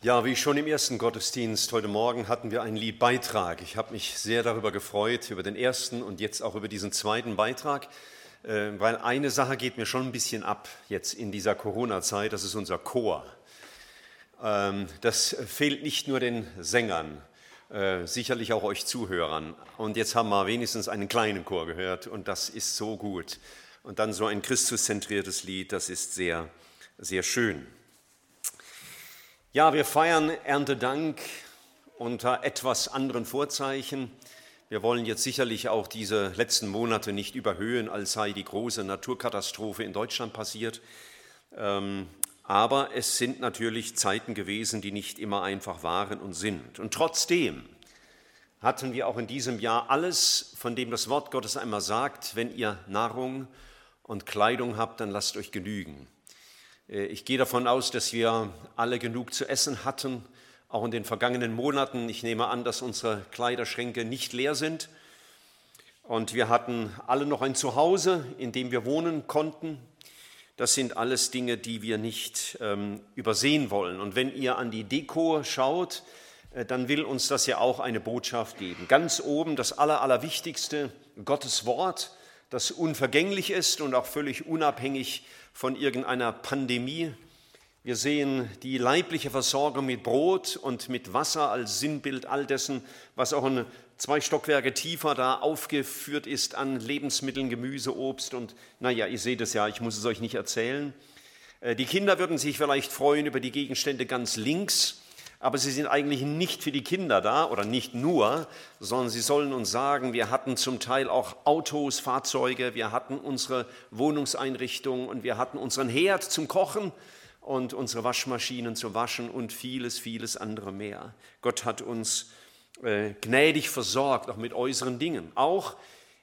Ja, wie schon im ersten Gottesdienst heute Morgen hatten wir einen Liedbeitrag. Ich habe mich sehr darüber gefreut, über den ersten und jetzt auch über diesen zweiten Beitrag, äh, weil eine Sache geht mir schon ein bisschen ab jetzt in dieser Corona-Zeit, das ist unser Chor. Ähm, das fehlt nicht nur den Sängern, äh, sicherlich auch euch Zuhörern. Und jetzt haben wir wenigstens einen kleinen Chor gehört und das ist so gut. Und dann so ein Christuszentriertes Lied, das ist sehr, sehr schön. Ja, wir feiern Erntedank unter etwas anderen Vorzeichen. Wir wollen jetzt sicherlich auch diese letzten Monate nicht überhöhen, als sei die große Naturkatastrophe in Deutschland passiert. Ähm, aber es sind natürlich Zeiten gewesen, die nicht immer einfach waren und sind. Und trotzdem hatten wir auch in diesem Jahr alles, von dem das Wort Gottes einmal sagt, wenn ihr Nahrung und Kleidung habt, dann lasst euch genügen. Äh, ich gehe davon aus, dass wir alle genug zu essen hatten, auch in den vergangenen Monaten. Ich nehme an, dass unsere Kleiderschränke nicht leer sind. Und wir hatten alle noch ein Zuhause, in dem wir wohnen konnten. Das sind alles Dinge, die wir nicht ähm, übersehen wollen. Und wenn ihr an die Deko schaut, äh, dann will uns das ja auch eine Botschaft geben. Ganz oben das Aller, Allerwichtigste, Gottes Wort, das unvergänglich ist und auch völlig unabhängig von irgendeiner Pandemie. Wir sehen die leibliche Versorgung mit Brot und mit Wasser als Sinnbild all dessen, was auch in zwei Stockwerke tiefer da aufgeführt ist an Lebensmitteln, Gemüse, Obst und naja, ihr seht es ja, ich muss es euch nicht erzählen. Äh, die Kinder würden sich vielleicht freuen über die Gegenstände ganz links, aber sie sind eigentlich nicht für die Kinder da oder nicht nur, sondern sie sollen uns sagen, wir hatten zum Teil auch Autos, Fahrzeuge, wir hatten unsere Wohnungseinrichtungen und wir hatten unseren Herd zum Kochen und unsere Waschmaschinen zu waschen und vieles, vieles andere mehr. Gott hat uns äh, gnädig versorgt, auch mit äußeren Dingen. Auch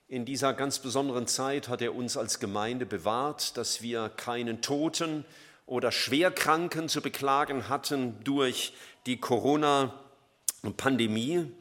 in dieser ganz besonderen Zeit hat er uns als Gemeinde bewahrt, dass wir keinen Toten oder Schwerkranken zu beklagen hatten durch die Corona-Pandemie.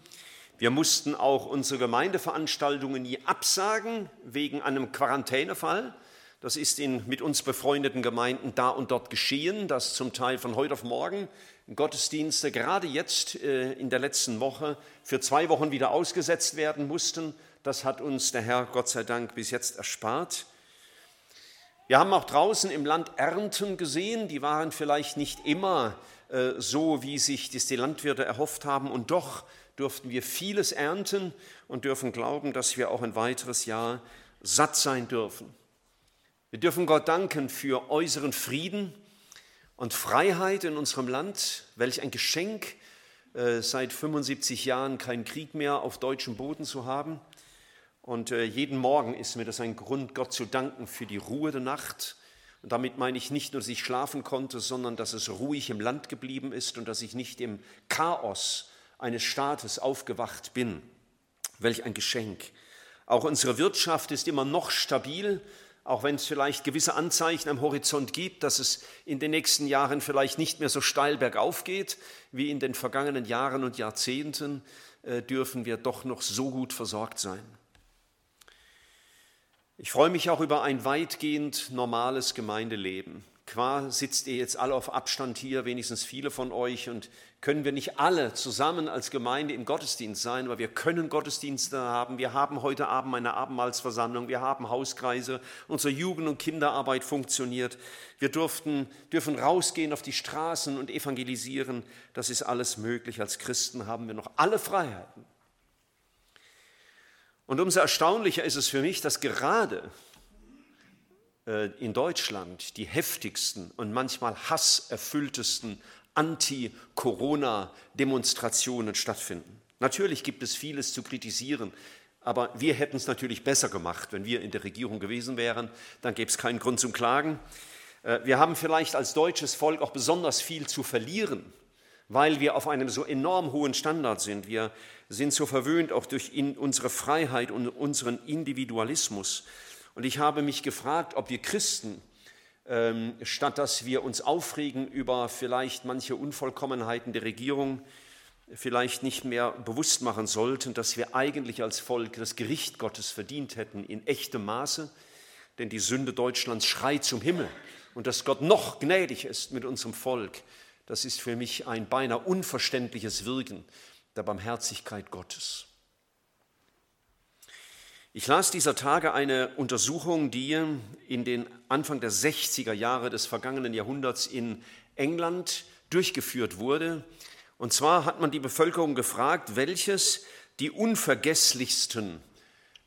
Wir mussten auch unsere Gemeindeveranstaltungen nie absagen wegen einem Quarantänefall. Das ist in mit uns befreundeten Gemeinden da und dort geschehen, dass zum Teil von heute auf morgen Gottesdienste gerade jetzt äh, in der letzten Woche für zwei Wochen wieder ausgesetzt werden mussten. Das hat uns der Herr Gott sei Dank bis jetzt erspart. Wir haben auch draußen im Land Ernten gesehen, die waren vielleicht nicht immer äh, so, wie sich das die Landwirte erhofft haben, und doch durften wir vieles ernten und dürfen glauben, dass wir auch ein weiteres Jahr satt sein dürfen. Wir dürfen Gott danken für äußeren Frieden und Freiheit in unserem Land, welch ein Geschenk, äh, seit 75 Jahren keinen Krieg mehr auf deutschem Boden zu haben. Und äh, jeden Morgen ist mir das ein Grund, Gott zu danken für die Ruhe der Nacht. Und damit meine ich nicht nur, dass ich schlafen konnte, sondern dass es ruhig im Land geblieben ist und dass ich nicht im Chaos eines Staates aufgewacht bin. Welch ein Geschenk. Auch unsere Wirtschaft ist immer noch stabil, auch wenn es vielleicht gewisse Anzeichen am Horizont gibt, dass es in den nächsten Jahren vielleicht nicht mehr so steil bergauf geht wie in den vergangenen Jahren und Jahrzehnten, äh, dürfen wir doch noch so gut versorgt sein. Ich freue mich auch über ein weitgehend normales Gemeindeleben. Qua sitzt ihr jetzt alle auf Abstand hier, wenigstens viele von euch, und können wir nicht alle zusammen als Gemeinde im Gottesdienst sein, weil wir können Gottesdienste haben. Wir haben heute Abend eine Abendmahlsversammlung, wir haben Hauskreise, unsere Jugend- und Kinderarbeit funktioniert. Wir durften, dürfen rausgehen auf die Straßen und evangelisieren. Das ist alles möglich. Als Christen haben wir noch alle Freiheiten. Und umso erstaunlicher ist es für mich, dass gerade äh, in Deutschland die heftigsten und manchmal hasserfülltesten Anti-Corona-Demonstrationen stattfinden. Natürlich gibt es vieles zu kritisieren, aber wir hätten es natürlich besser gemacht, wenn wir in der Regierung gewesen wären. Dann gäbe es keinen Grund zum Klagen. Äh, wir haben vielleicht als deutsches Volk auch besonders viel zu verlieren, weil wir auf einem so enorm hohen Standard sind. Wir sind so verwöhnt auch durch unsere Freiheit und unseren Individualismus. Und ich habe mich gefragt, ob wir Christen, ähm, statt dass wir uns aufregen über vielleicht manche Unvollkommenheiten der Regierung, vielleicht nicht mehr bewusst machen sollten, dass wir eigentlich als Volk das Gericht Gottes verdient hätten in echtem Maße, denn die Sünde Deutschlands schreit zum Himmel und dass Gott noch gnädig ist mit unserem Volk, Das ist für mich ein beinahe unverständliches Wirken der Barmherzigkeit Gottes. Ich las dieser Tage eine Untersuchung, die in den Anfang der 60er Jahre des vergangenen Jahrhunderts in England durchgeführt wurde. Und zwar hat man die Bevölkerung gefragt, welches die unvergesslichsten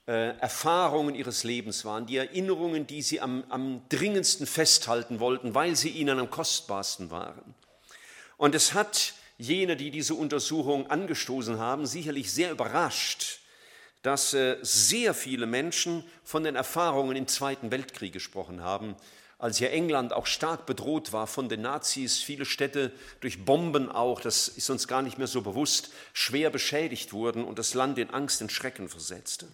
äh, Erfahrungen ihres Lebens waren, die Erinnerungen, die sie am, am dringendsten festhalten wollten, weil sie ihnen am kostbarsten waren. Und es hat jene, die diese Untersuchung angestoßen haben, sicherlich sehr überrascht, dass äh, sehr viele Menschen von den Erfahrungen im Zweiten Weltkrieg gesprochen haben, als ja England auch stark bedroht war von den Nazis, viele Städte durch Bomben auch, das ist uns gar nicht mehr so bewusst, schwer beschädigt wurden und das Land in Angst und Schrecken versetzte.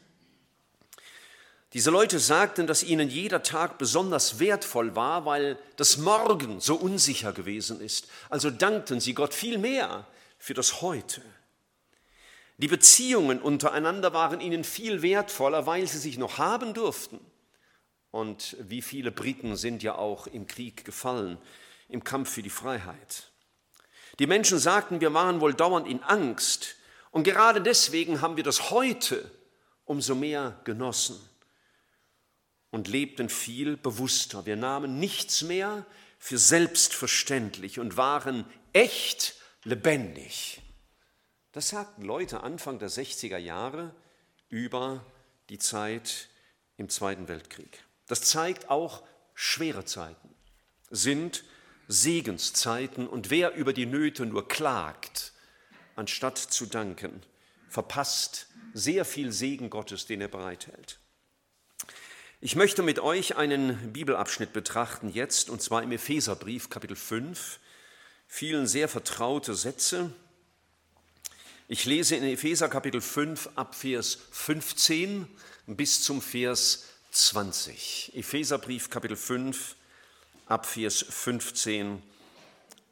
Diese Leute sagten, dass ihnen jeder Tag besonders wertvoll war, weil das Morgen so unsicher gewesen ist. Also dankten sie Gott viel mehr für das Heute. Die Beziehungen untereinander waren ihnen viel wertvoller, weil sie sich noch haben durften. Und wie viele Briten sind ja auch im Krieg gefallen, im Kampf für die Freiheit. Die Menschen sagten, wir waren wohl dauernd in Angst. Und gerade deswegen haben wir das heute umso mehr genossen und lebten viel bewusster. Wir nahmen nichts mehr für selbstverständlich und waren echt lebendig. Das sagten Leute Anfang der 60er Jahre über die Zeit im Zweiten Weltkrieg. Das zeigt auch, schwere Zeiten sind Segenszeiten und wer über die Nöte nur klagt, anstatt zu danken, verpasst sehr viel Segen Gottes, den er bereithält. Ich möchte mit euch einen Bibelabschnitt betrachten jetzt, und zwar im Epheserbrief Kapitel 5, vielen sehr vertraute Sätze. Ich lese in Epheser Kapitel 5 ab Vers 15 bis zum Vers 20. Epheserbrief Kapitel 5 ab Vers 15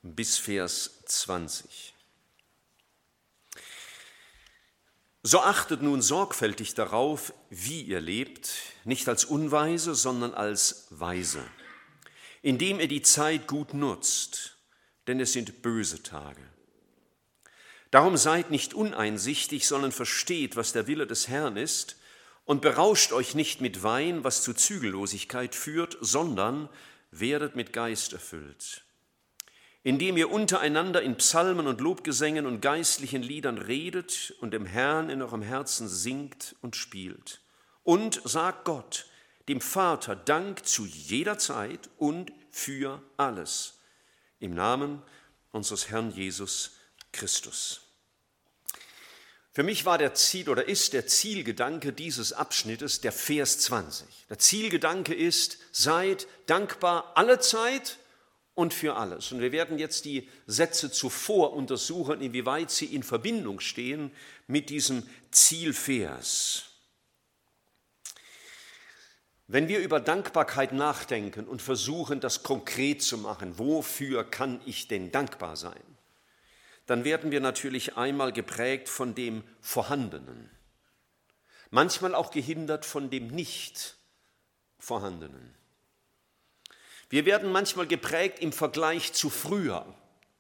bis Vers 20. So achtet nun sorgfältig darauf, wie ihr lebt, nicht als Unweise, sondern als Weise, indem ihr die Zeit gut nutzt, denn es sind böse Tage. Darum seid nicht uneinsichtig, sondern versteht, was der Wille des Herrn ist, und berauscht euch nicht mit Wein, was zu Zügellosigkeit führt, sondern werdet mit Geist erfüllt indem ihr untereinander in Psalmen und Lobgesängen und geistlichen Liedern redet und dem Herrn in eurem Herzen singt und spielt. Und sagt Gott, dem Vater, Dank zu jeder Zeit und für alles. Im Namen unseres Herrn Jesus Christus. Für mich war der Ziel oder ist der Zielgedanke dieses Abschnittes der Vers 20. Der Zielgedanke ist, seid dankbar alle Zeit und für alles. Und wir werden jetzt die Sätze zuvor untersuchen, inwieweit sie in Verbindung stehen mit diesem Zielvers. Wenn wir über Dankbarkeit nachdenken und versuchen, das konkret zu machen, wofür kann ich denn dankbar sein, dann werden wir natürlich einmal geprägt von dem Vorhandenen, manchmal auch gehindert von dem Nicht-Vorhandenen. Wir werden manchmal geprägt im Vergleich zu früher.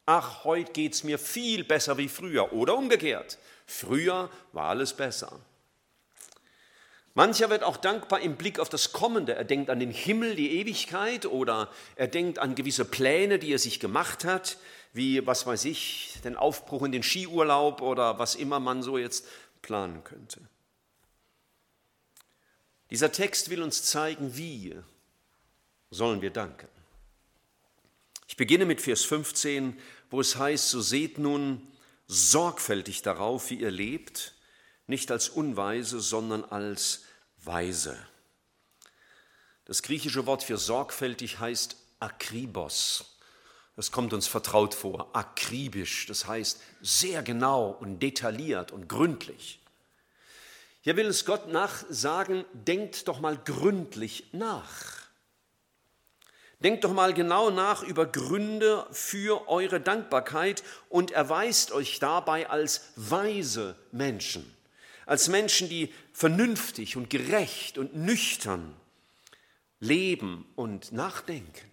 Ach, heute geht es mir viel besser wie früher. Oder umgekehrt. Früher war alles besser. Mancher wird auch dankbar im Blick auf das Kommende. Er denkt an den Himmel, die Ewigkeit oder er denkt an gewisse Pläne, die er sich gemacht hat, wie, was weiß ich, den Aufbruch in den Skiurlaub oder was immer man so jetzt planen könnte. Dieser Text will uns zeigen, wie sollen wir danken. Ich beginne mit Vers 15, wo es heißt, so seht nun sorgfältig darauf, wie ihr lebt, nicht als Unweise, sondern als Weise. Das griechische Wort für sorgfältig heißt akribos. Das kommt uns vertraut vor, akribisch, das heißt sehr genau und detailliert und gründlich. Hier will es Gott nachsagen, denkt doch mal gründlich nach. Denkt doch mal genau nach über Gründe für eure Dankbarkeit und erweist euch dabei als weise Menschen, als Menschen, die vernünftig und gerecht und nüchtern leben und nachdenken.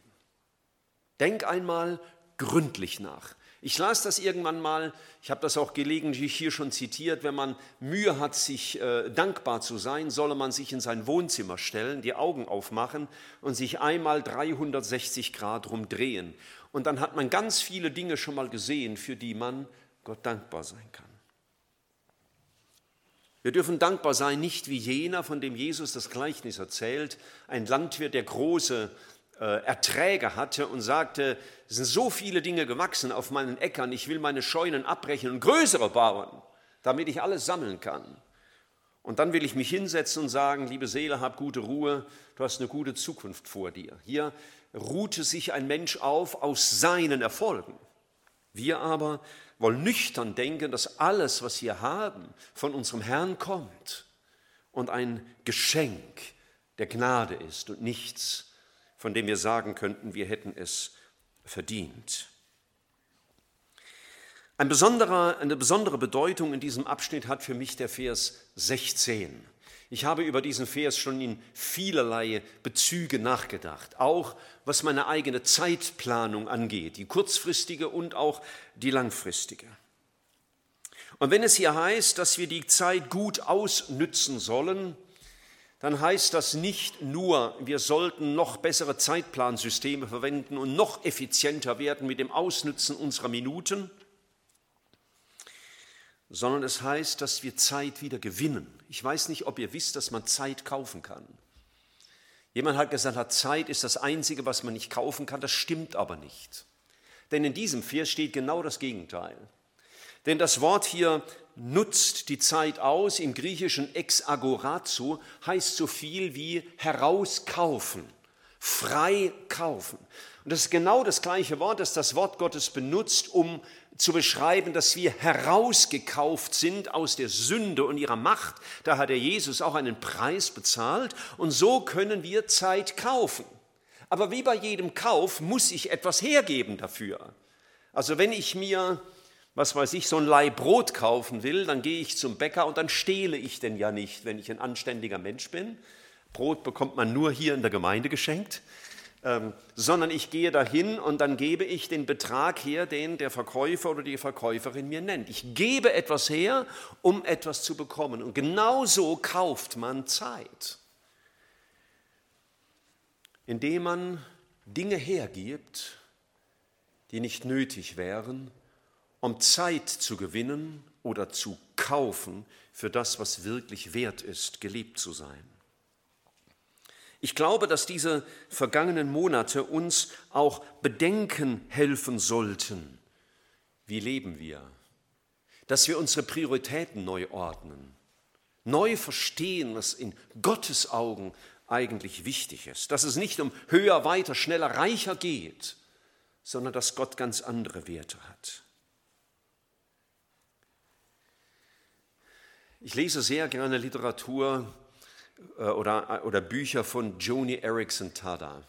Denk einmal gründlich nach. Ich las das irgendwann mal, ich habe das auch gelegentlich hier schon zitiert, wenn man Mühe hat, sich äh, dankbar zu sein, solle man sich in sein Wohnzimmer stellen, die Augen aufmachen und sich einmal 360 Grad rumdrehen. Und dann hat man ganz viele Dinge schon mal gesehen, für die man Gott dankbar sein kann. Wir dürfen dankbar sein, nicht wie jener, von dem Jesus das Gleichnis erzählt, ein Landwirt, der große Erträge hatte und sagte, es sind so viele Dinge gewachsen auf meinen Äckern, ich will meine Scheunen abbrechen und größere bauen, damit ich alles sammeln kann. Und dann will ich mich hinsetzen und sagen, liebe Seele, hab gute Ruhe, du hast eine gute Zukunft vor dir. Hier ruhte sich ein Mensch auf aus seinen Erfolgen. Wir aber wollen nüchtern denken, dass alles, was wir haben, von unserem Herrn kommt und ein Geschenk der Gnade ist und nichts von dem wir sagen könnten, wir hätten es verdient. Ein eine besondere Bedeutung in diesem Abschnitt hat für mich der Vers 16. Ich habe über diesen Vers schon in vielerlei Bezüge nachgedacht, auch was meine eigene Zeitplanung angeht, die kurzfristige und auch die langfristige. Und wenn es hier heißt, dass wir die Zeit gut ausnützen sollen, dann heißt das nicht nur, wir sollten noch bessere Zeitplansysteme verwenden und noch effizienter werden mit dem Ausnutzen unserer Minuten, sondern es heißt, dass wir Zeit wieder gewinnen. Ich weiß nicht, ob ihr wisst, dass man Zeit kaufen kann. Jemand hat gesagt, Zeit ist das Einzige, was man nicht kaufen kann. Das stimmt aber nicht. Denn in diesem Vers steht genau das Gegenteil. Denn das Wort hier nutzt die Zeit aus, im Griechischen ex agorazo, heißt so viel wie herauskaufen, frei kaufen. Und das ist genau das gleiche Wort, das das Wort Gottes benutzt, um zu beschreiben, dass wir herausgekauft sind aus der Sünde und ihrer Macht. Da hat der Jesus auch einen Preis bezahlt und so können wir Zeit kaufen. Aber wie bei jedem Kauf muss ich etwas hergeben dafür. Also wenn ich mir was weiß ich, so ein Leih Brot kaufen will, dann gehe ich zum Bäcker und dann stehle ich denn ja nicht, wenn ich ein anständiger Mensch bin. Brot bekommt man nur hier in der Gemeinde geschenkt, ähm, sondern ich gehe dahin und dann gebe ich den Betrag her, den der Verkäufer oder die Verkäuferin mir nennt. Ich gebe etwas her, um etwas zu bekommen. Und genau so kauft man Zeit, indem man Dinge hergibt, die nicht nötig wären, um Zeit zu gewinnen oder zu kaufen für das, was wirklich wert ist, geliebt zu sein. Ich glaube, dass diese vergangenen Monate uns auch bedenken helfen sollten. Wie leben wir? Dass wir unsere Prioritäten neu ordnen, neu verstehen, was in Gottes Augen eigentlich wichtig ist. Dass es nicht um höher, weiter, schneller, reicher geht, sondern dass Gott ganz andere Werte hat. Ich lese sehr gerne Literatur äh, oder, oder Bücher von Joni Erickson Tada.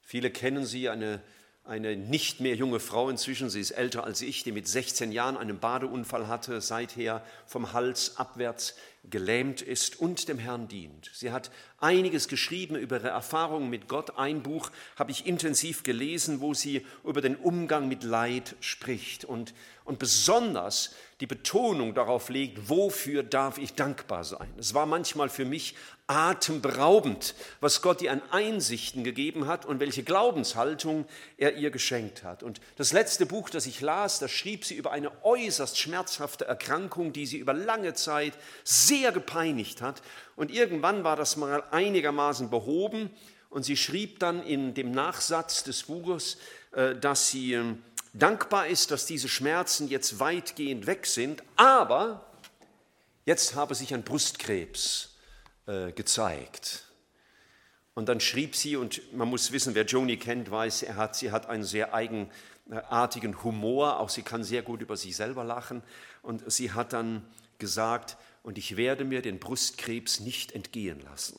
Viele kennen sie, eine, eine nicht mehr junge Frau inzwischen, sie ist älter als ich, die mit 16 Jahren einen Badeunfall hatte, seither vom Hals abwärts gelähmt ist und dem Herrn dient. Sie hat einiges geschrieben über ihre Erfahrungen mit Gott. Ein Buch habe ich intensiv gelesen, wo sie über den Umgang mit Leid spricht und, und besonders die Betonung darauf legt, wofür darf ich dankbar sein. Es war manchmal für mich atemberaubend, was Gott ihr an Einsichten gegeben hat und welche Glaubenshaltung er ihr geschenkt hat. Und das letzte Buch, das ich las, da schrieb sie über eine äußerst schmerzhafte Erkrankung, die sie über lange Zeit sehr gepeinigt hat. Und irgendwann war das mal einigermaßen behoben. Und sie schrieb dann in dem Nachsatz des Buches, äh, dass sie ähm, dankbar ist, dass diese Schmerzen jetzt weitgehend weg sind, aber jetzt habe sich ein Brustkrebs äh, gezeigt. Und dann schrieb sie, und man muss wissen, wer Joni kennt, weiß, er hat, sie hat einen sehr eigenartigen Humor, auch sie kann sehr gut über sich selber lachen. Und sie hat dann gesagt, und ich werde mir den Brustkrebs nicht entgehen lassen.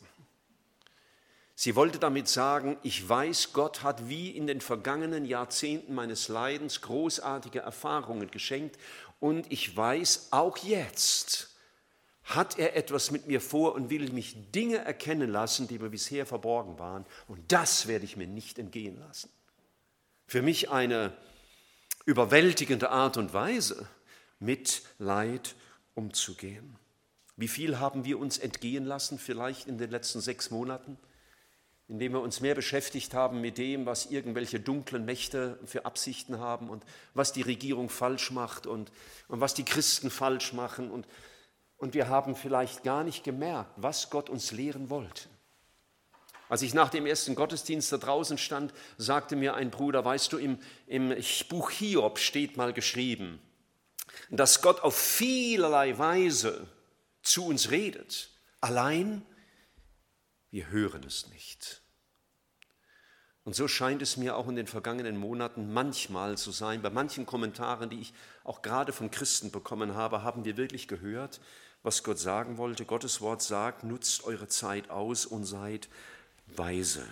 Sie wollte damit sagen, ich weiß, Gott hat wie in den vergangenen Jahrzehnten meines Leidens großartige Erfahrungen geschenkt und ich weiß, auch jetzt hat er etwas mit mir vor und will mich Dinge erkennen lassen, die mir bisher verborgen waren und das werde ich mir nicht entgehen lassen. Für mich eine überwältigende Art und Weise mit Leid umzugehen. Wie viel haben wir uns entgehen lassen, vielleicht in den letzten sechs Monaten, indem wir uns mehr beschäftigt haben mit dem, was irgendwelche dunklen Mächte für Absichten haben und was die Regierung falsch macht und, und was die Christen falsch machen. Und, und wir haben vielleicht gar nicht gemerkt, was Gott uns lehren wollte. Als ich nach dem ersten Gottesdienst da draußen stand, sagte mir ein Bruder, weißt du, im, im Buch Hiob steht mal geschrieben, dass Gott auf vielerlei Weise zu uns redet. Allein wir hören es nicht. Und so scheint es mir auch in den vergangenen Monaten manchmal zu sein. Bei manchen Kommentaren, die ich auch gerade von Christen bekommen habe, haben wir wirklich gehört, was Gott sagen wollte. Gottes Wort sagt, nutzt eure Zeit aus und seid weise.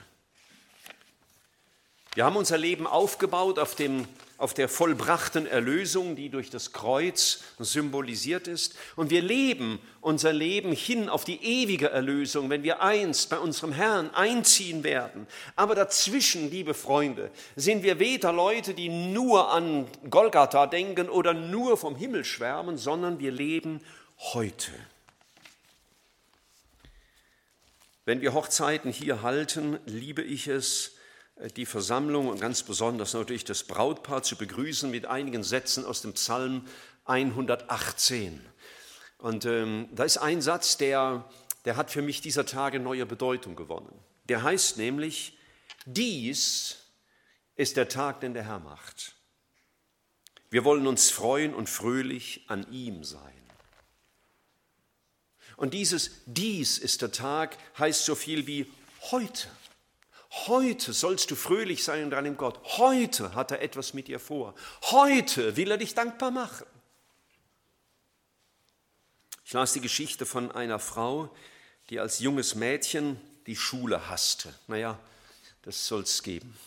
Wir haben unser Leben aufgebaut auf, dem, auf der vollbrachten Erlösung, die durch das Kreuz symbolisiert ist. Und wir leben unser Leben hin auf die ewige Erlösung, wenn wir einst bei unserem Herrn einziehen werden. Aber dazwischen, liebe Freunde, sind wir weder Leute, die nur an Golgatha denken oder nur vom Himmel schwärmen, sondern wir leben heute. Wenn wir Hochzeiten hier halten, liebe ich es, die Versammlung und ganz besonders natürlich das Brautpaar zu begrüßen mit einigen Sätzen aus dem Psalm 118. Und ähm, da ist ein Satz, der, der hat für mich dieser Tage neue Bedeutung gewonnen. Der heißt nämlich, dies ist der Tag, den der Herr macht. Wir wollen uns freuen und fröhlich an ihm sein. Und dieses dies ist der Tag heißt so viel wie heute. Heute sollst du fröhlich sein und deinem Gott. Heute hat er etwas mit dir vor. Heute will er dich dankbar machen. Ich las die Geschichte von einer Frau, die als junges Mädchen die Schule hasste. Naja, das soll es geben.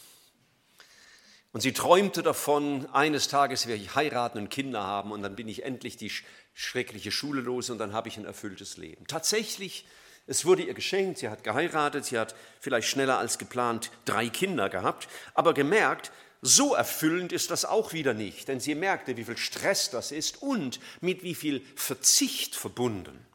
Und sie träumte davon, eines Tages werde ich heiraten und Kinder haben und dann bin ich endlich die schreckliche Schule los und dann habe ich ein erfülltes Leben. Tatsächlich es wurde ihr geschenkt, sie hat geheiratet, sie hat vielleicht schneller als geplant drei Kinder gehabt, aber gemerkt, so erfüllend ist das auch wieder nicht, denn sie merkte, wie viel Stress das ist und mit wie viel Verzicht verbunden.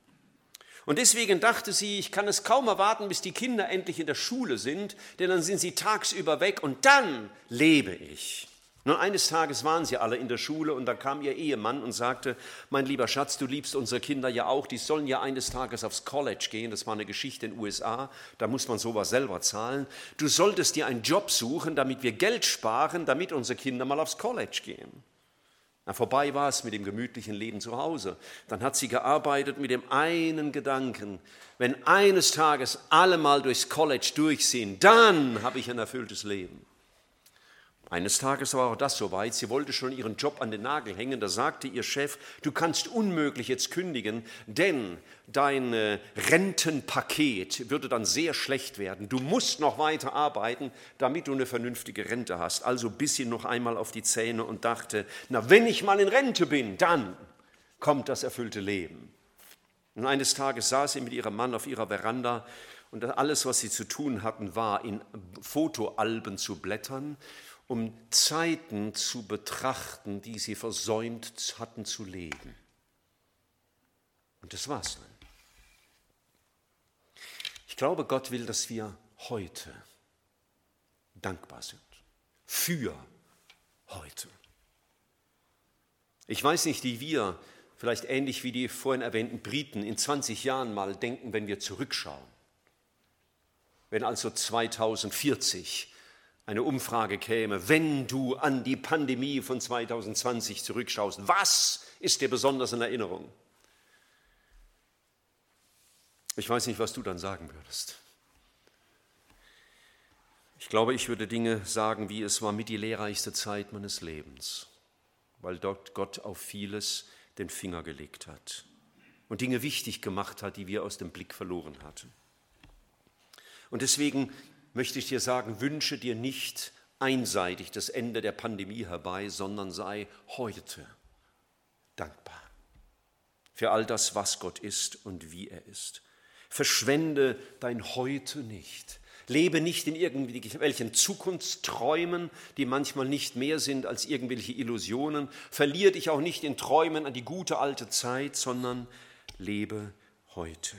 Und deswegen dachte sie, ich kann es kaum erwarten, bis die Kinder endlich in der Schule sind, denn dann sind sie tagsüber weg und dann lebe ich. Nun, eines Tages waren sie alle in der Schule und da kam ihr Ehemann und sagte, mein lieber Schatz, du liebst unsere Kinder ja auch, die sollen ja eines Tages aufs College gehen, das war eine Geschichte in den USA, da muss man sowas selber zahlen. Du solltest dir einen Job suchen, damit wir Geld sparen, damit unsere Kinder mal aufs College gehen. Na, vorbei war es mit dem gemütlichen Leben zu Hause. Dann hat sie gearbeitet mit dem einen Gedanken, wenn eines Tages alle mal durchs College durch sind, dann habe ich ein erfülltes Leben. Eines Tages war auch das soweit, sie wollte schon ihren Job an den Nagel hängen, da sagte ihr Chef, du kannst unmöglich jetzt kündigen, denn dein äh, Rentenpaket würde dann sehr schlecht werden. Du musst noch weiter arbeiten, damit du eine vernünftige Rente hast. Also biss sie noch einmal auf die Zähne und dachte, na wenn ich mal in Rente bin, dann kommt das erfüllte Leben. Und eines Tages saß sie mit ihrem Mann auf ihrer Veranda und alles, was sie zu tun hatten, war, in Fotoalben zu blättern um Zeiten zu betrachten, die sie versäumt hatten zu leben. Und das war's dann. Ich glaube, Gott will, dass wir heute dankbar sind. Für heute. Ich weiß nicht, wie wir, vielleicht ähnlich wie die vorhin erwähnten Briten, in 20 Jahren mal denken, wenn wir zurückschauen. Wenn also 2040 eine Umfrage käme, wenn du an die Pandemie von 2020 zurückschaust, was ist dir besonders in Erinnerung? Ich weiß nicht, was du dann sagen würdest. Ich glaube, ich würde Dinge sagen, wie es war mit die lehrreichste Zeit meines Lebens, weil dort Gott auf vieles den Finger gelegt hat und Dinge wichtig gemacht hat, die wir aus dem Blick verloren hatten. Und deswegen möchte ich dir sagen, wünsche dir nicht einseitig das Ende der Pandemie herbei, sondern sei heute dankbar für all das, was Gott ist und wie er ist. Verschwende dein Heute nicht. Lebe nicht in irgendwelchen Zukunftsträumen, die manchmal nicht mehr sind als irgendwelche Illusionen. Verlier dich auch nicht in Träumen an die gute alte Zeit, sondern lebe heute.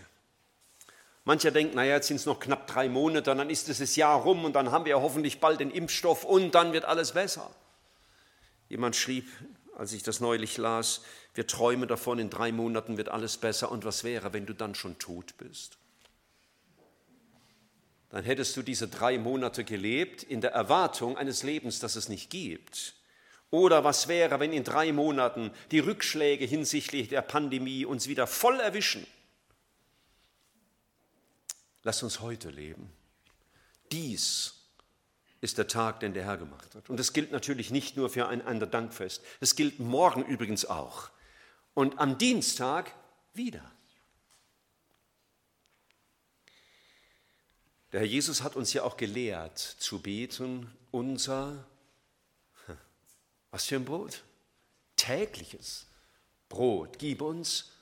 Mancher denkt, naja, jetzt sind es noch knapp drei Monate, dann ist das Jahr rum und dann haben wir hoffentlich bald den Impfstoff und dann wird alles besser. Jemand schrieb, als ich das neulich las, wir träumen davon, in drei Monaten wird alles besser und was wäre, wenn du dann schon tot bist? Dann hättest du diese drei Monate gelebt in der Erwartung eines Lebens, das es nicht gibt. Oder was wäre, wenn in drei Monaten die Rückschläge hinsichtlich der Pandemie uns wieder voll erwischen? Lass uns heute leben. Dies ist der Tag, den der Herr gemacht hat. Und das gilt natürlich nicht nur für ein anderer Dankfest. Es gilt morgen übrigens auch. Und am Dienstag wieder. Der Herr Jesus hat uns ja auch gelehrt zu beten, unser, was für ein Brot? Tägliches Brot, gib uns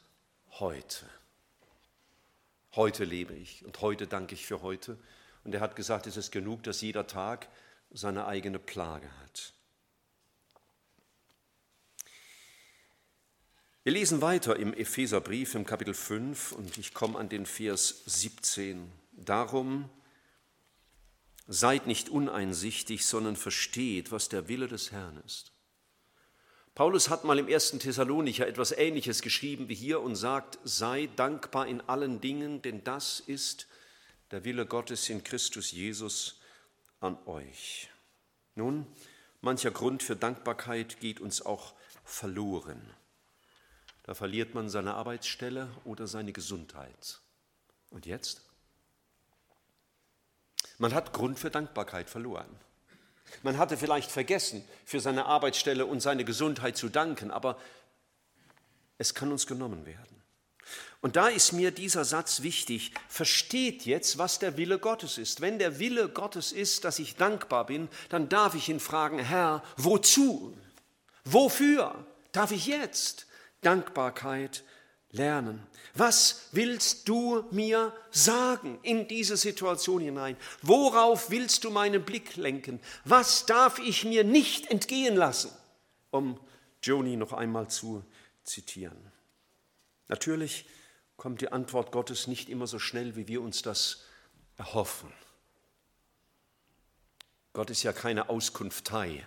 heute. Heute lebe ich und heute danke ich für heute. Und er hat gesagt, es ist genug, dass jeder Tag seine eigene Plage hat. Wir lesen weiter im Epheserbrief im Kapitel 5 und ich komme an den Vers 17. Darum seid nicht uneinsichtig, sondern versteht, was der Wille des Herrn ist. Paulus hat mal im ersten Thessalonicher etwas Ähnliches geschrieben wie hier und sagt, sei dankbar in allen Dingen, denn das ist der Wille Gottes in Christus Jesus an euch. Nun, mancher Grund für Dankbarkeit geht uns auch verloren. Da verliert man seine Arbeitsstelle oder seine Gesundheit. Und jetzt? Man hat Grund für Dankbarkeit verloren. Man hatte vielleicht vergessen, für seine Arbeitsstelle und seine Gesundheit zu danken, aber es kann uns genommen werden. Und da ist mir dieser Satz wichtig. Versteht jetzt, was der Wille Gottes ist. Wenn der Wille Gottes ist, dass ich dankbar bin, dann darf ich ihn fragen, Herr, wozu? Wofür darf ich jetzt Dankbarkeit lernen. Was willst du mir sagen in diese Situation hinein? Worauf willst du meinen Blick lenken? Was darf ich mir nicht entgehen lassen? Um Joni noch einmal zu zitieren. Natürlich kommt die Antwort Gottes nicht immer so schnell, wie wir uns das erhoffen. Gott ist ja keine Auskunftei,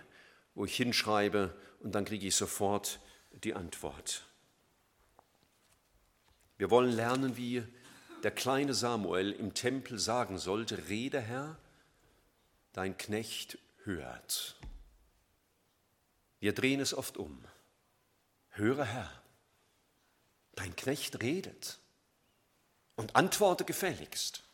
wo ich hinschreibe und dann kriege ich sofort die Antwort. Wir wollen lernen, wie der kleine Samuel im Tempel sagen sollte, Rede Herr, dein Knecht hört. Wir drehen es oft um. Höre Herr, dein Knecht redet und antworte gefälligst.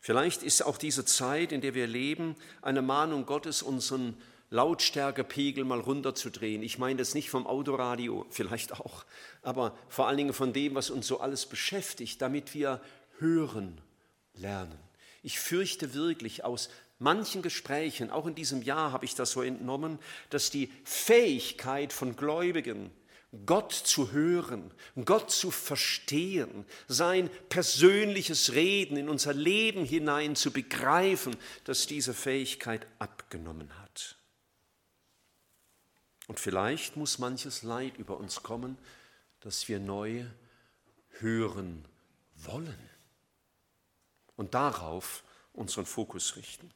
Vielleicht ist auch diese Zeit, in der wir leben, eine Mahnung Gottes, unseren Lautstärkepegel mal runterzudrehen. Ich meine das nicht vom Autoradio, vielleicht auch, aber vor allen Dingen von dem, was uns so alles beschäftigt, damit wir hören lernen. Ich fürchte wirklich aus manchen Gesprächen, auch in diesem Jahr habe ich das so entnommen, dass die Fähigkeit von Gläubigen, Gott zu hören, Gott zu verstehen, sein persönliches Reden in unser Leben hinein zu begreifen, dass diese Fähigkeit abgenommen hat. Und vielleicht muss manches Leid über uns kommen, dass wir neu hören wollen und darauf unseren Fokus richten.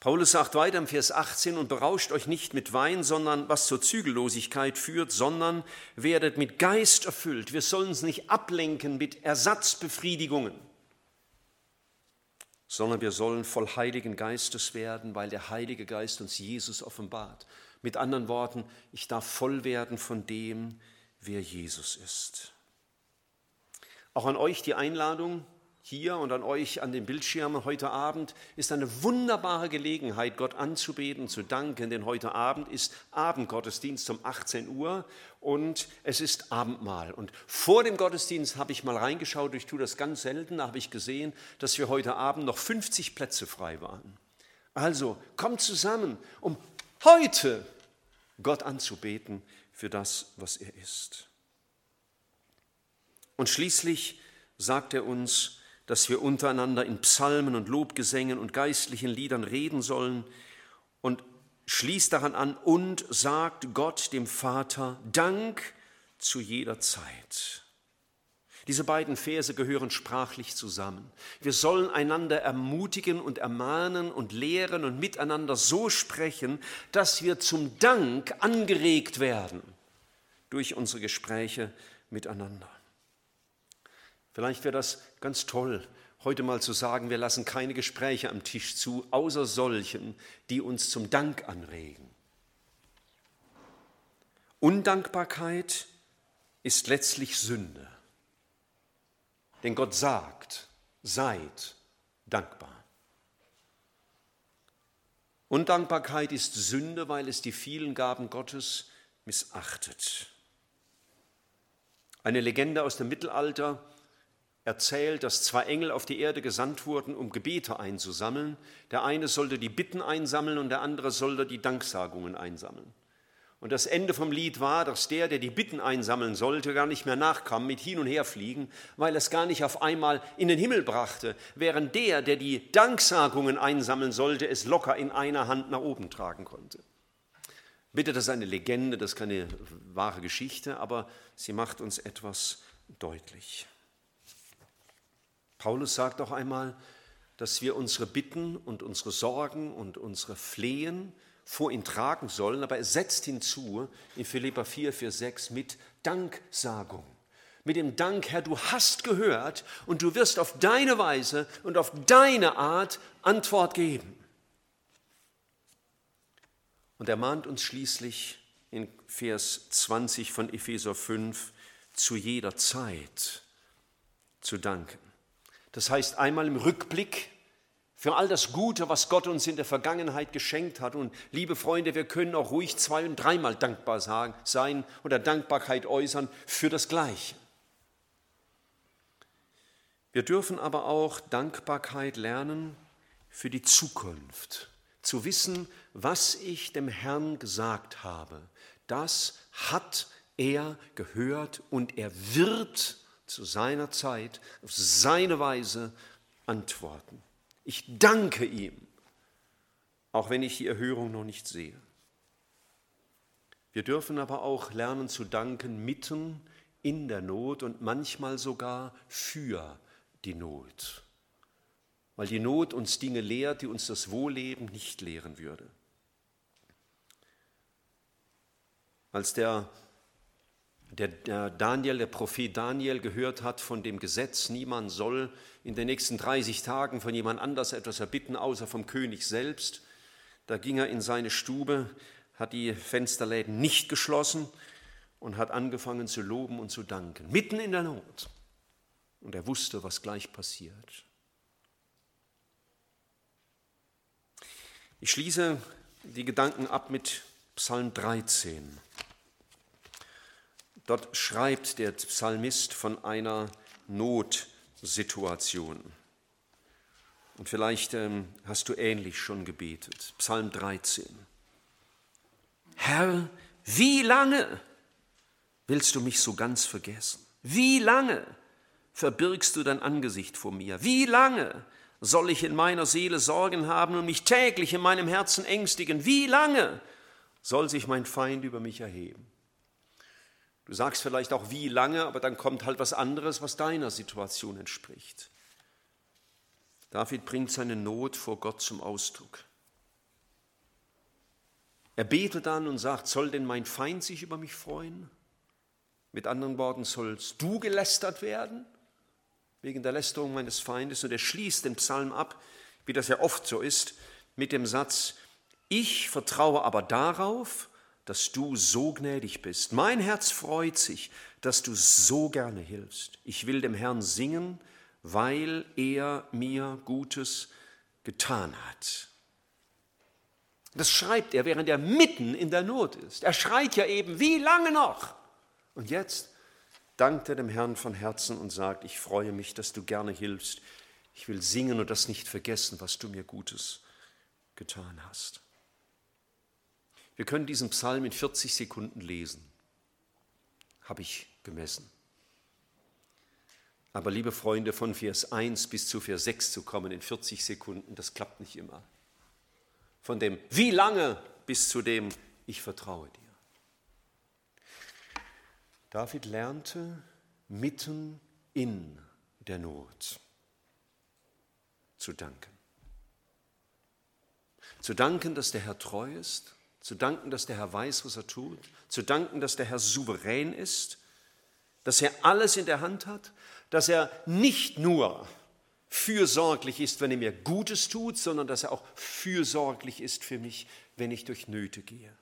Paulus sagt weiter im Vers 18, und berauscht euch nicht mit Wein, sondern was zur Zügellosigkeit führt, sondern werdet mit Geist erfüllt. Wir sollen uns nicht ablenken mit Ersatzbefriedigungen sondern wir sollen voll Heiligen Geistes werden, weil der Heilige Geist uns Jesus offenbart. Mit anderen Worten, ich darf voll werden von dem, wer Jesus ist. Auch an euch die Einladung, hier und an euch an den Bildschirmen heute Abend ist eine wunderbare Gelegenheit, Gott anzubeten, zu danken, denn heute Abend ist Abendgottesdienst um 18 Uhr und es ist Abendmahl. Und vor dem Gottesdienst habe ich mal reingeschaut, ich tue das ganz selten, da habe ich gesehen, dass wir heute Abend noch 50 Plätze frei waren. Also kommt zusammen, um heute Gott anzubeten für das, was er ist. Und schließlich sagt er uns, dass wir untereinander in Psalmen und Lobgesängen und geistlichen Liedern reden sollen und schließt daran an und sagt Gott dem Vater Dank zu jeder Zeit. Diese beiden Verse gehören sprachlich zusammen. Wir sollen einander ermutigen und ermahnen und lehren und miteinander so sprechen, dass wir zum Dank angeregt werden durch unsere Gespräche miteinander. Vielleicht wäre das ganz toll, heute mal zu sagen, wir lassen keine Gespräche am Tisch zu, außer solchen, die uns zum Dank anregen. Undankbarkeit ist letztlich Sünde. Denn Gott sagt, seid dankbar. Undankbarkeit ist Sünde, weil es die vielen Gaben Gottes missachtet. Eine Legende aus dem Mittelalter erzählt, dass zwei Engel auf die Erde gesandt wurden, um Gebete einzusammeln. Der eine sollte die Bitten einsammeln und der andere sollte die Danksagungen einsammeln. Und das Ende vom Lied war, dass der, der die Bitten einsammeln sollte, gar nicht mehr nachkam mit Hin- und Herfliegen, weil es gar nicht auf einmal in den Himmel brachte, während der, der die Danksagungen einsammeln sollte, es locker in einer Hand nach oben tragen konnte. Bitte, das ist eine Legende, das ist keine wahre Geschichte, aber sie macht uns etwas deutlich. Paulus sagt auch einmal, dass wir unsere Bitten und unsere Sorgen und unsere Flehen vor ihn tragen sollen, aber er setzt hinzu in Philippa 4, Vers 6 mit Danksagung. Mit dem Dank, Herr, du hast gehört und du wirst auf deine Weise und auf deine Art Antwort geben. Und er mahnt uns schließlich in Vers 20 von Epheser 5 zu jeder Zeit zu danken. Das heißt einmal im Rückblick für all das Gute, was Gott uns in der Vergangenheit geschenkt hat. Und liebe Freunde, wir können auch ruhig zwei- und dreimal dankbar sein oder Dankbarkeit äußern für das Gleiche. Wir dürfen aber auch Dankbarkeit lernen für die Zukunft. Zu wissen, was ich dem Herrn gesagt habe, das hat er gehört und er wird zu seiner Zeit auf seine Weise antworten. Ich danke ihm, auch wenn ich die Erhörung noch nicht sehe. Wir dürfen aber auch lernen zu danken mitten in der Not und manchmal sogar für die Not, weil die Not uns Dinge lehrt, die uns das Wohlleben nicht lehren würde. Als der der, Daniel, der Prophet Daniel gehört hat von dem Gesetz, niemand soll in den nächsten 30 Tagen von jemand anders etwas erbitten, außer vom König selbst. Da ging er in seine Stube, hat die Fensterläden nicht geschlossen und hat angefangen zu loben und zu danken, mitten in der Not. Und er wusste, was gleich passiert. Ich schließe die Gedanken ab mit Psalm 13. Dort schreibt der Psalmist von einer Notsituation. Und vielleicht ähm, hast du ähnlich schon gebetet. Psalm 13. Herr, wie lange willst du mich so ganz vergessen? Wie lange verbirgst du dein Angesicht vor mir? Wie lange soll ich in meiner Seele Sorgen haben und mich täglich in meinem Herzen ängstigen? Wie lange soll sich mein Feind über mich erheben? Du sagst vielleicht auch wie lange, aber dann kommt halt was anderes, was deiner Situation entspricht. David bringt seine Not vor Gott zum Ausdruck. Er betet dann und sagt, soll denn mein Feind sich über mich freuen? Mit anderen Worten, sollst du gelästert werden wegen der Lästerung meines Feindes? Und er schließt den Psalm ab, wie das ja oft so ist, mit dem Satz, ich vertraue aber darauf, dass du so gnädig bist. Mein Herz freut sich, dass du so gerne hilfst. Ich will dem Herrn singen, weil er mir Gutes getan hat. Das schreibt er, während er mitten in der Not ist. Er schreit ja eben, wie lange noch? Und jetzt dankt er dem Herrn von Herzen und sagt, ich freue mich, dass du gerne hilfst. Ich will singen und das nicht vergessen, was du mir Gutes getan hast. Wir können diesen Psalm in 40 Sekunden lesen. Habe ich gemessen. Aber liebe Freunde, von Vers 1 bis zu Vers 6 zu kommen in 40 Sekunden, das klappt nicht immer. Von dem wie lange bis zu dem ich vertraue dir. David lernte mitten in der Not zu danken. Zu danken, dass der Herr treu ist, zu danken, dass der Herr weiß, was er tut, zu danken, dass der Herr souverän ist, dass er alles in der Hand hat, dass er nicht nur fürsorglich ist, wenn er mir Gutes tut, sondern dass er auch fürsorglich ist für mich, wenn ich durch Nöte gehe.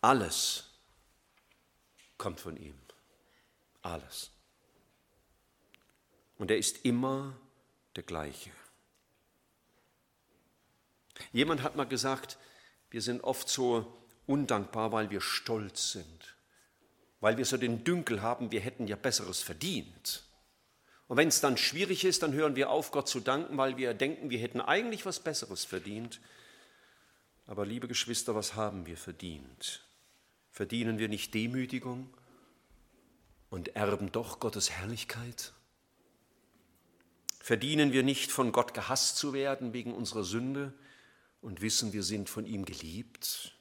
Alles kommt von ihm. Alles. Und er ist immer der gleiche. Jemand hat mal gesagt, wir sind oft so undankbar, weil wir stolz sind, weil wir so den Dünkel haben, wir hätten ja Besseres verdient. Und wenn es dann schwierig ist, dann hören wir auf, Gott zu danken, weil wir denken, wir hätten eigentlich was Besseres verdient. Aber liebe Geschwister, was haben wir verdient? Verdienen wir nicht Demütigung und erben doch Gottes Herrlichkeit? Verdienen wir nicht von Gott gehasst zu werden wegen unserer Sünde und wissen, wir sind von ihm geliebt?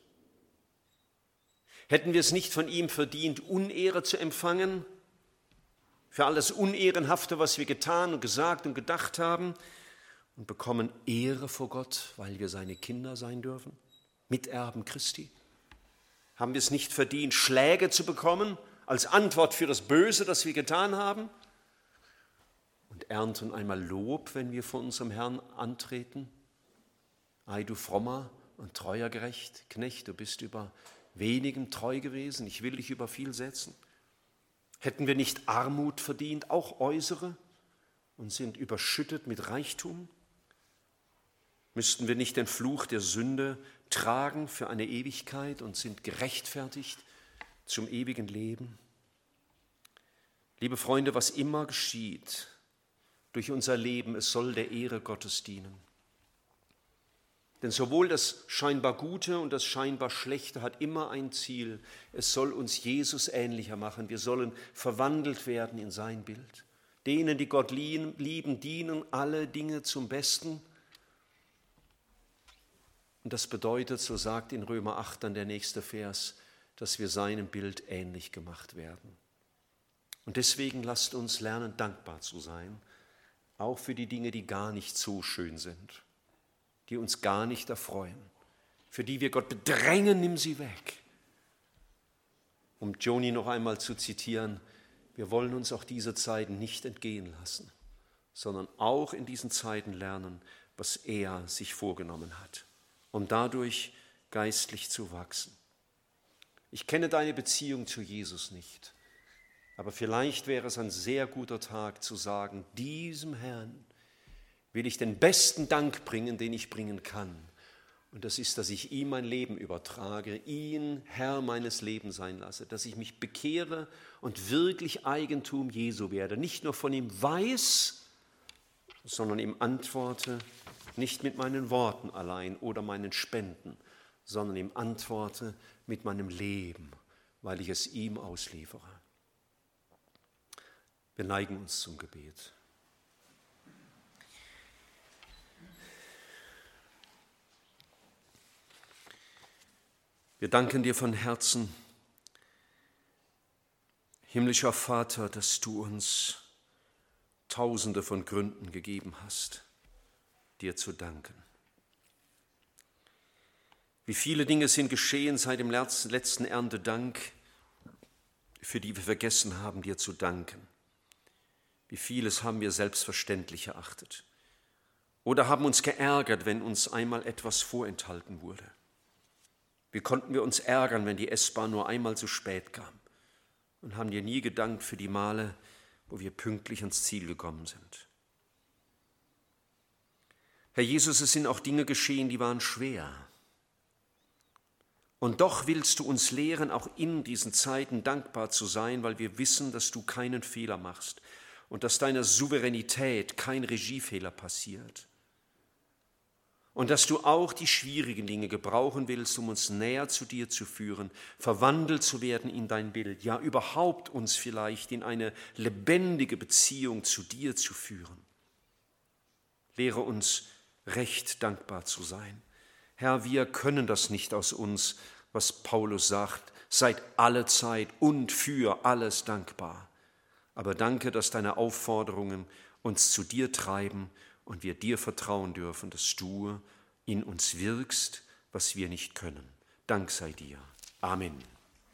Hätten wir es nicht von ihm verdient, Unehre zu empfangen für alles Unehrenhafte, was wir getan und gesagt und gedacht haben und bekommen Ehre vor Gott, weil wir seine Kinder sein dürfen, Miterben Christi? Haben wir es nicht verdient, Schläge zu bekommen als Antwort für das Böse, das wir getan haben? Und ernten einmal Lob, wenn wir vor unserem Herrn antreten? Ei, du frommer und treuer Gerecht, Knecht, du bist über wenigen treu gewesen, ich will dich über viel setzen. Hätten wir nicht Armut verdient, auch äußere, und sind überschüttet mit Reichtum? Müssten wir nicht den Fluch der Sünde tragen für eine Ewigkeit und sind gerechtfertigt zum ewigen Leben? Liebe Freunde, was immer geschieht durch unser Leben, es soll der Ehre Gottes dienen. Denn sowohl das scheinbar Gute und das scheinbar Schlechte hat immer ein Ziel. Es soll uns Jesus ähnlicher machen. Wir sollen verwandelt werden in sein Bild. Denen, die Gott lieben, dienen alle Dinge zum Besten und das bedeutet, so sagt in Römer 8 dann der nächste Vers, dass wir seinem Bild ähnlich gemacht werden. Und deswegen lasst uns lernen, dankbar zu sein, auch für die Dinge, die gar nicht so schön sind, die uns gar nicht erfreuen, für die wir Gott bedrängen, nimm sie weg. Um Joni noch einmal zu zitieren, wir wollen uns auch diese Zeiten nicht entgehen lassen, sondern auch in diesen Zeiten lernen, was er sich vorgenommen hat um dadurch geistlich zu wachsen. Ich kenne deine Beziehung zu Jesus nicht, aber vielleicht wäre es ein sehr guter Tag zu sagen, diesem Herrn will ich den besten Dank bringen, den ich bringen kann. Und das ist, dass ich ihm mein Leben übertrage, ihn Herr meines Lebens sein lasse, dass ich mich bekehre und wirklich Eigentum Jesu werde, nicht nur von ihm weiß, sondern ihm antworte, nicht mit meinen Worten allein oder meinen Spenden, sondern ihm antworte mit meinem Leben, weil ich es ihm ausliefere. Wir neigen uns zum Gebet. Wir danken dir von Herzen, himmlischer Vater, dass du uns tausende von Gründen gegeben hast dir zu danken. Wie viele Dinge sind geschehen seit dem letzten Erntedank, für die wir vergessen haben, dir zu danken. Wie vieles haben wir selbstverständlich erachtet oder haben uns geärgert, wenn uns einmal etwas vorenthalten wurde. Wie konnten wir uns ärgern, wenn die S-Bahn nur einmal zu spät kam und haben dir nie gedankt für die Male, wo wir pünktlich ans Ziel gekommen sind. Herr Jesus, es sind auch Dinge geschehen, die waren schwer. Und doch willst du uns lehren, auch in diesen Zeiten dankbar zu sein, weil wir wissen, dass du keinen Fehler machst und dass deiner Souveränität kein Regiefehler passiert. Und dass du auch die schwierigen Dinge gebrauchen willst, um uns näher zu dir zu führen, verwandelt zu werden in dein Bild, ja überhaupt uns vielleicht in eine lebendige Beziehung zu dir zu führen. Lehre uns recht dankbar zu sein. Herr, wir können das nicht aus uns, was Paulus sagt, seid alle Zeit und für alles dankbar. Aber danke, dass deine Aufforderungen uns zu dir treiben und wir dir vertrauen dürfen, dass du in uns wirkst, was wir nicht können. Dank sei dir. Amen.